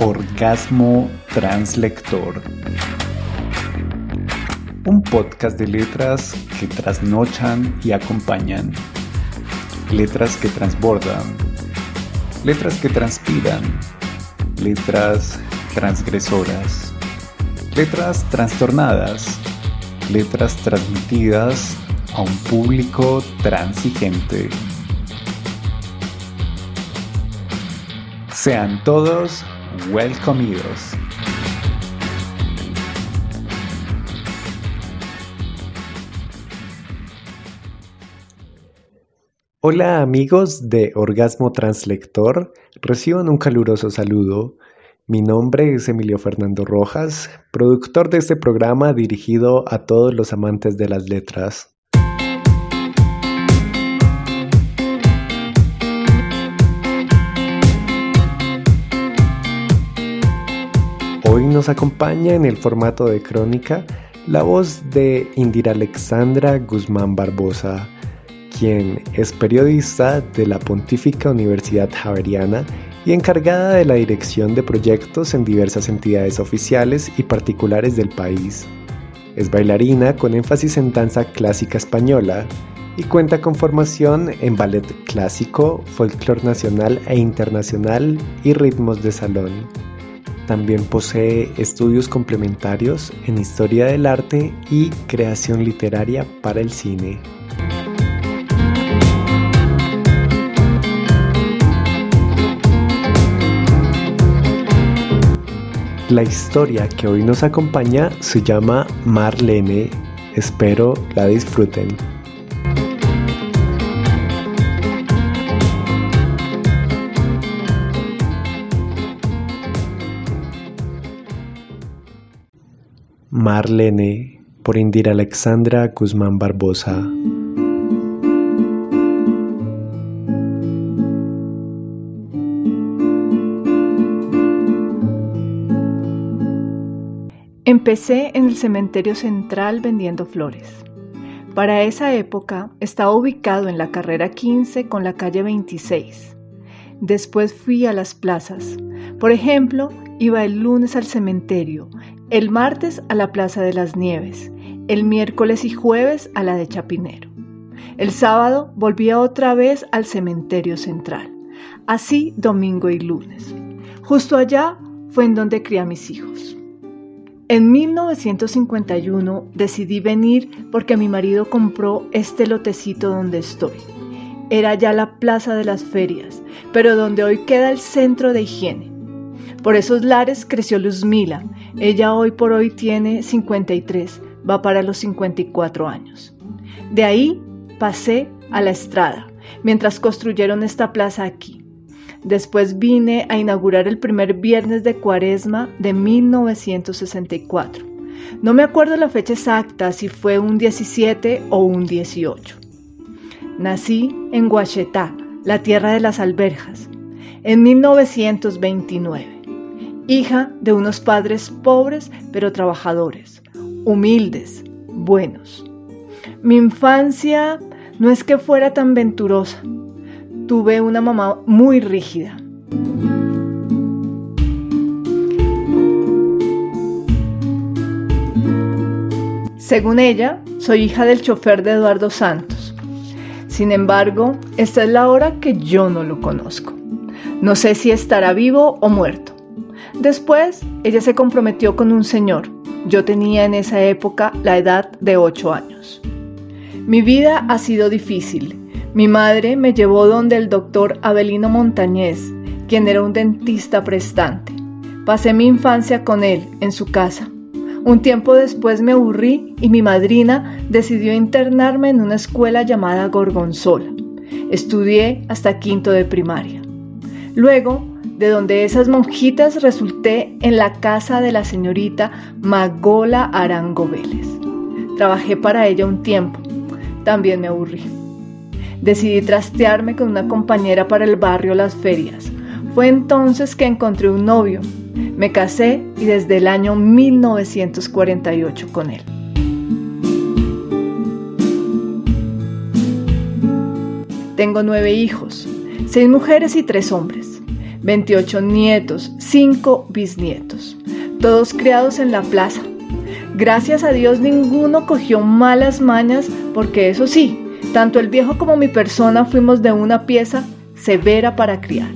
Orgasmo Translector. Un podcast de letras que trasnochan y acompañan. Letras que transbordan. Letras que transpiran. Letras transgresoras. Letras trastornadas. Letras transmitidas a un público transigente. Sean todos welcomidos. Hola amigos de Orgasmo Translector, reciban un caluroso saludo. Mi nombre es Emilio Fernando Rojas, productor de este programa dirigido a todos los amantes de las letras. Hoy nos acompaña en el formato de crónica la voz de Indira Alexandra Guzmán Barbosa, quien es periodista de la Pontífica Universidad Javeriana y encargada de la dirección de proyectos en diversas entidades oficiales y particulares del país. Es bailarina con énfasis en danza clásica española y cuenta con formación en ballet clásico, folclore nacional e internacional y ritmos de salón. También posee estudios complementarios en historia del arte y creación literaria para el cine. La historia que hoy nos acompaña se llama Marlene. Espero la disfruten. Marlene por Indira Alexandra Guzmán Barbosa. Empecé en el cementerio central vendiendo flores. Para esa época estaba ubicado en la carrera 15 con la calle 26. Después fui a las plazas. Por ejemplo, iba el lunes al cementerio el martes a la Plaza de las Nieves, el miércoles y jueves a la de Chapinero. El sábado volvía otra vez al cementerio central, así domingo y lunes. Justo allá fue en donde crié a mis hijos. En 1951 decidí venir porque mi marido compró este lotecito donde estoy. Era ya la Plaza de las Ferias, pero donde hoy queda el centro de higiene. Por esos lares creció Luzmila. Ella hoy por hoy tiene 53, va para los 54 años. De ahí pasé a la estrada, mientras construyeron esta plaza aquí. Después vine a inaugurar el primer viernes de cuaresma de 1964. No me acuerdo la fecha exacta, si fue un 17 o un 18. Nací en Guachetá, la tierra de las alberjas, en 1929 hija de unos padres pobres pero trabajadores, humildes, buenos. Mi infancia no es que fuera tan venturosa. Tuve una mamá muy rígida. Según ella, soy hija del chofer de Eduardo Santos. Sin embargo, esta es la hora que yo no lo conozco. No sé si estará vivo o muerto. Después, ella se comprometió con un señor. Yo tenía en esa época la edad de 8 años. Mi vida ha sido difícil. Mi madre me llevó donde el doctor Abelino Montañez, quien era un dentista prestante. Pasé mi infancia con él en su casa. Un tiempo después me aburrí y mi madrina decidió internarme en una escuela llamada Gorgonzola. Estudié hasta quinto de primaria. Luego de donde esas monjitas resulté en la casa de la señorita Magola Arango Vélez. Trabajé para ella un tiempo, también me aburrí. Decidí trastearme con una compañera para el barrio Las Ferias. Fue entonces que encontré un novio. Me casé y desde el año 1948 con él. Tengo nueve hijos, seis mujeres y tres hombres. 28 nietos, 5 bisnietos, todos criados en la plaza. Gracias a Dios ninguno cogió malas mañas porque eso sí, tanto el viejo como mi persona fuimos de una pieza severa para criar.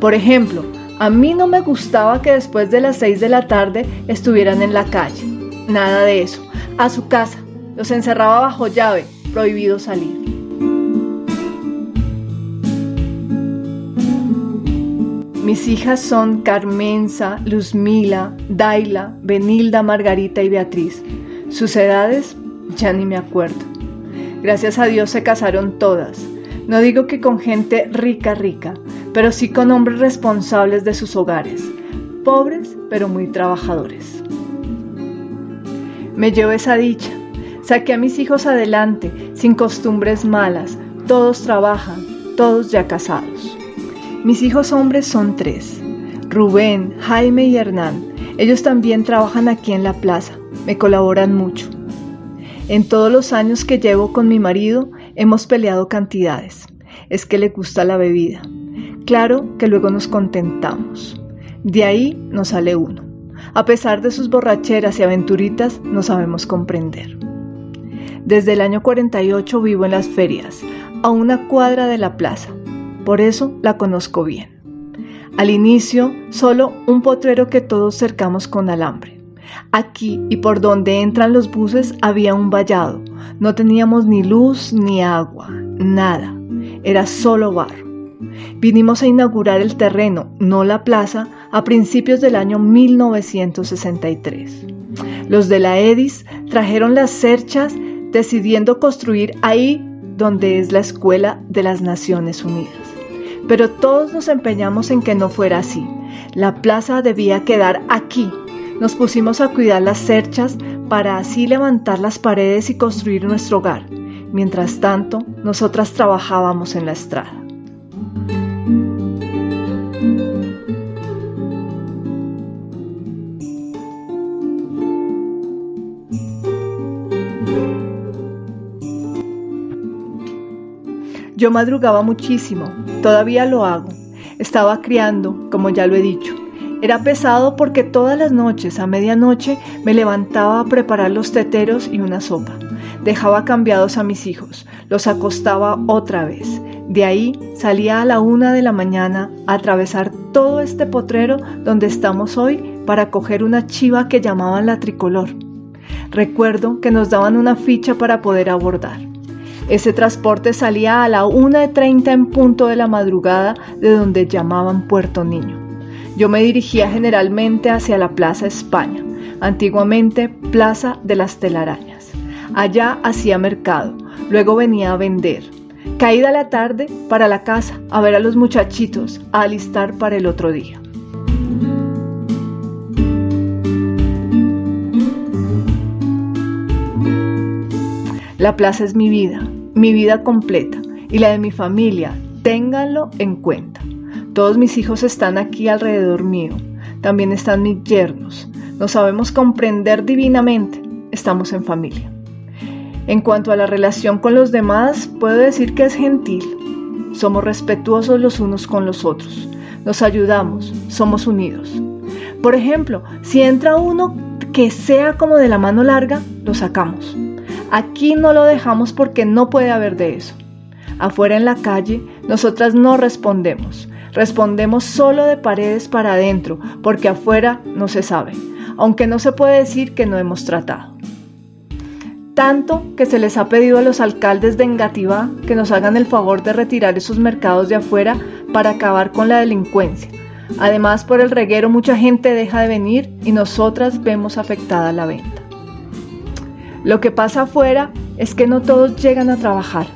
Por ejemplo, a mí no me gustaba que después de las 6 de la tarde estuvieran en la calle. Nada de eso. A su casa. Los encerraba bajo llave. Prohibido salir. Mis hijas son Carmenza, Luzmila, Daila, Benilda, Margarita y Beatriz. Sus edades ya ni me acuerdo. Gracias a Dios se casaron todas. No digo que con gente rica, rica, pero sí con hombres responsables de sus hogares, pobres pero muy trabajadores. Me llevo esa dicha, saqué a mis hijos adelante, sin costumbres malas, todos trabajan, todos ya casados. Mis hijos hombres son tres, Rubén, Jaime y Hernán. Ellos también trabajan aquí en la plaza, me colaboran mucho. En todos los años que llevo con mi marido hemos peleado cantidades. Es que le gusta la bebida. Claro que luego nos contentamos. De ahí nos sale uno. A pesar de sus borracheras y aventuritas, no sabemos comprender. Desde el año 48 vivo en las ferias, a una cuadra de la plaza. Por eso la conozco bien. Al inicio, solo un potrero que todos cercamos con alambre. Aquí y por donde entran los buses había un vallado. No teníamos ni luz ni agua, nada. Era solo barro. Vinimos a inaugurar el terreno, no la plaza, a principios del año 1963. Los de la EDIS trajeron las cerchas decidiendo construir ahí donde es la Escuela de las Naciones Unidas. Pero todos nos empeñamos en que no fuera así. La plaza debía quedar aquí. Nos pusimos a cuidar las cerchas para así levantar las paredes y construir nuestro hogar. Mientras tanto, nosotras trabajábamos en la estrada. Yo madrugaba muchísimo, todavía lo hago. Estaba criando, como ya lo he dicho. Era pesado porque todas las noches, a medianoche, me levantaba a preparar los teteros y una sopa. Dejaba cambiados a mis hijos, los acostaba otra vez. De ahí salía a la una de la mañana a atravesar todo este potrero donde estamos hoy para coger una chiva que llamaban la tricolor. Recuerdo que nos daban una ficha para poder abordar. Ese transporte salía a la 1.30 en punto de la madrugada de donde llamaban Puerto Niño. Yo me dirigía generalmente hacia la Plaza España, antiguamente Plaza de las Telarañas. Allá hacía mercado, luego venía a vender. Caída la tarde, para la casa, a ver a los muchachitos, a alistar para el otro día. La plaza es mi vida, mi vida completa y la de mi familia, ténganlo en cuenta. Todos mis hijos están aquí alrededor mío, también están mis yernos. Nos sabemos comprender divinamente, estamos en familia. En cuanto a la relación con los demás, puedo decir que es gentil. Somos respetuosos los unos con los otros. Nos ayudamos, somos unidos. Por ejemplo, si entra uno que sea como de la mano larga, lo sacamos. Aquí no lo dejamos porque no puede haber de eso. Afuera en la calle, nosotras no respondemos. Respondemos solo de paredes para adentro, porque afuera no se sabe, aunque no se puede decir que no hemos tratado. Tanto que se les ha pedido a los alcaldes de Engativá que nos hagan el favor de retirar esos mercados de afuera para acabar con la delincuencia. Además, por el reguero mucha gente deja de venir y nosotras vemos afectada la venta. Lo que pasa afuera es que no todos llegan a trabajar.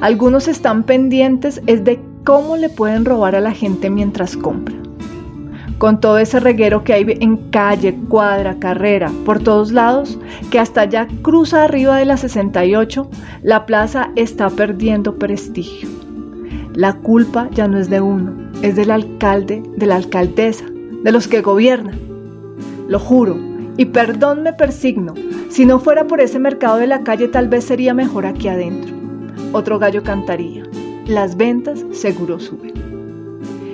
Algunos están pendientes es de cómo le pueden robar a la gente mientras compra. Con todo ese reguero que hay en calle, cuadra, carrera, por todos lados, que hasta ya cruza arriba de la 68, la plaza está perdiendo prestigio. La culpa ya no es de uno, es del alcalde, de la alcaldesa, de los que gobiernan. Lo juro, y perdón me persigno, si no fuera por ese mercado de la calle tal vez sería mejor aquí adentro. Otro gallo cantaría. Las ventas seguro suben.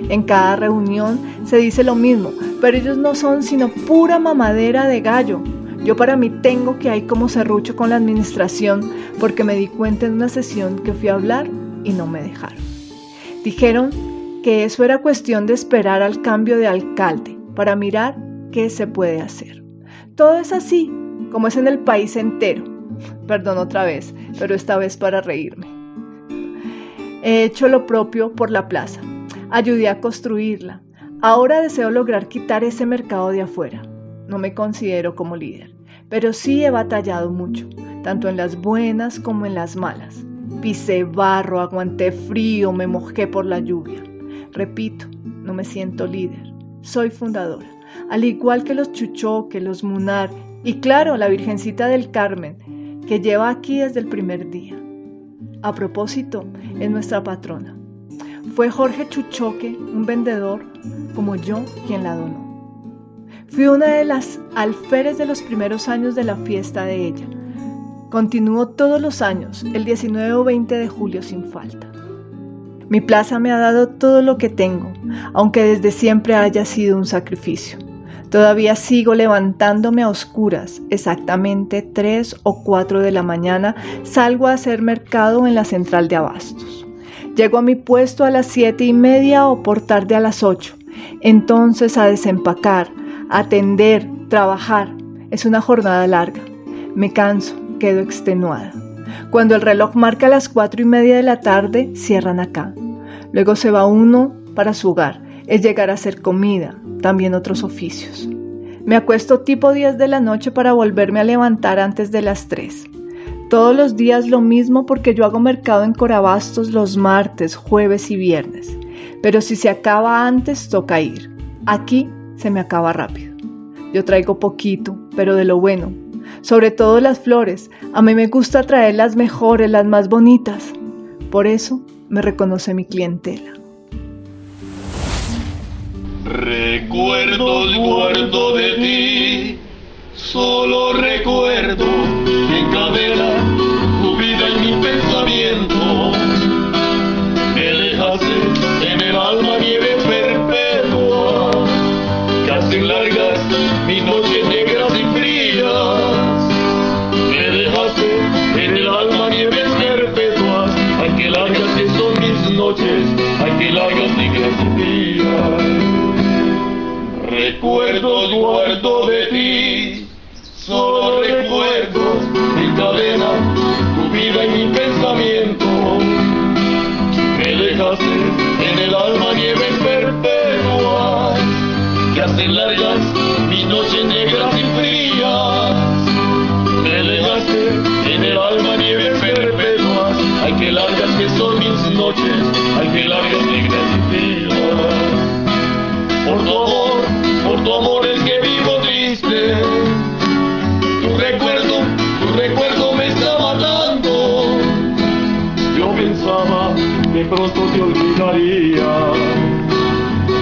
En cada reunión se dice lo mismo, pero ellos no son sino pura mamadera de gallo. Yo para mí tengo que hay como serrucho con la administración porque me di cuenta en una sesión que fui a hablar y no me dejaron. Dijeron que eso era cuestión de esperar al cambio de alcalde para mirar qué se puede hacer. Todo es así, como es en el país entero. Perdón otra vez, pero esta vez para reírme. He hecho lo propio por la plaza. Ayudé a construirla. Ahora deseo lograr quitar ese mercado de afuera. No me considero como líder, pero sí he batallado mucho, tanto en las buenas como en las malas. Pisé barro, aguanté frío, me mojé por la lluvia. Repito, no me siento líder, soy fundadora, al igual que los Chuchoque, los Munar y claro, la Virgencita del Carmen, que lleva aquí desde el primer día. A propósito, es nuestra patrona. Fue Jorge Chuchoque, un vendedor como yo, quien la donó. Fui una de las alférez de los primeros años de la fiesta de ella. Continúo todos los años, el 19 o 20 de julio sin falta. Mi plaza me ha dado todo lo que tengo, aunque desde siempre haya sido un sacrificio. Todavía sigo levantándome a oscuras, exactamente 3 o 4 de la mañana salgo a hacer mercado en la central de abastos. Llego a mi puesto a las 7 y media o por tarde a las 8. Entonces a desempacar, atender, trabajar. Es una jornada larga. Me canso, quedo extenuada. Cuando el reloj marca las cuatro y media de la tarde, cierran acá. Luego se va uno para su hogar. Es llegar a hacer comida, también otros oficios. Me acuesto tipo 10 de la noche para volverme a levantar antes de las 3. Todos los días lo mismo porque yo hago mercado en Corabastos los martes, jueves y viernes. Pero si se acaba antes, toca ir. Aquí se me acaba rápido. Yo traigo poquito, pero de lo bueno, sobre todo las flores. A mí me gusta traer las mejores, las más bonitas. Por eso me reconoce mi clientela. Recuerdos guardo de ti, solo recuerdo que encadena noches, ay que negras y frías. Por tu amor, por tu amor es que vivo triste. Tu recuerdo, tu recuerdo me está matando. Yo pensaba de pronto te olvidaría,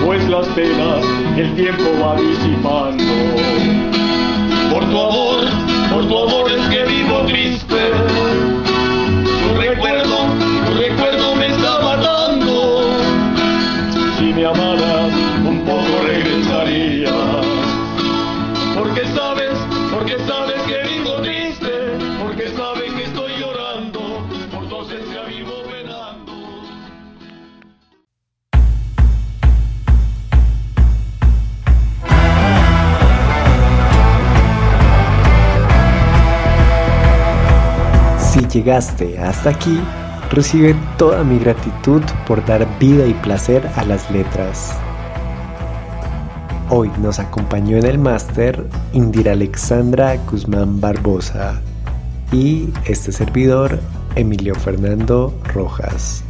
pues las penas el tiempo va disipando. Por tu amor, por tu amor es que vivo triste. Llegaste hasta aquí, recibe toda mi gratitud por dar vida y placer a las letras. Hoy nos acompañó en el máster Indira Alexandra Guzmán Barbosa y este servidor Emilio Fernando Rojas.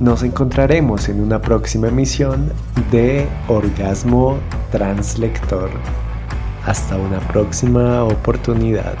Nos encontraremos en una próxima emisión de Orgasmo Translector. Hasta una próxima oportunidad.